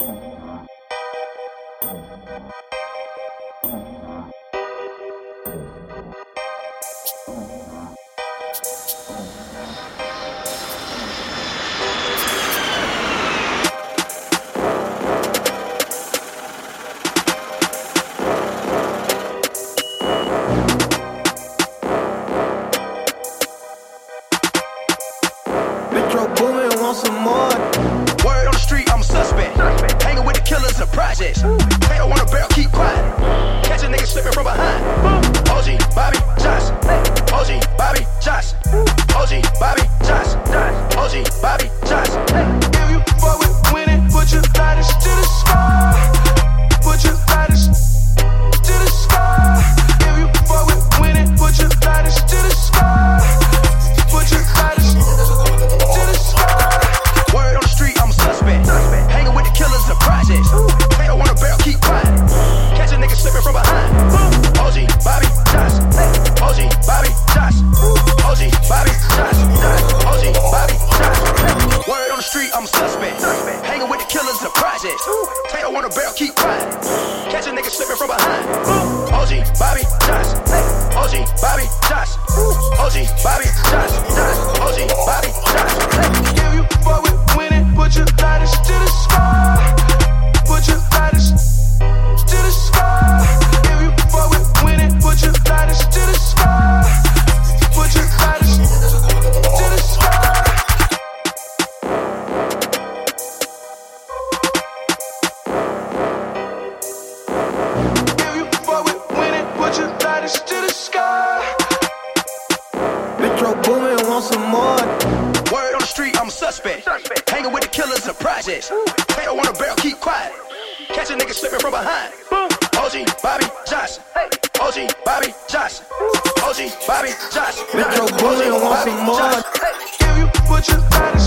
Metro Boomin, want some more. watch it. On a barrel, keep riding. Catch a nigga slipping from behind. OG Bobby Johnson. OG Bobby Johnson. OG Bobby Johnson. one. Word on the street, I'm a suspect. suspect. Hanging with the killers of projects. Hey, don't want a barrel, keep quiet. Catch a nigga slipping from behind. Boom. OG Bobby Johnson. OG Bobby Johnson. OG Bobby Johnson. Metro Boomin wants some more. Give you what you got.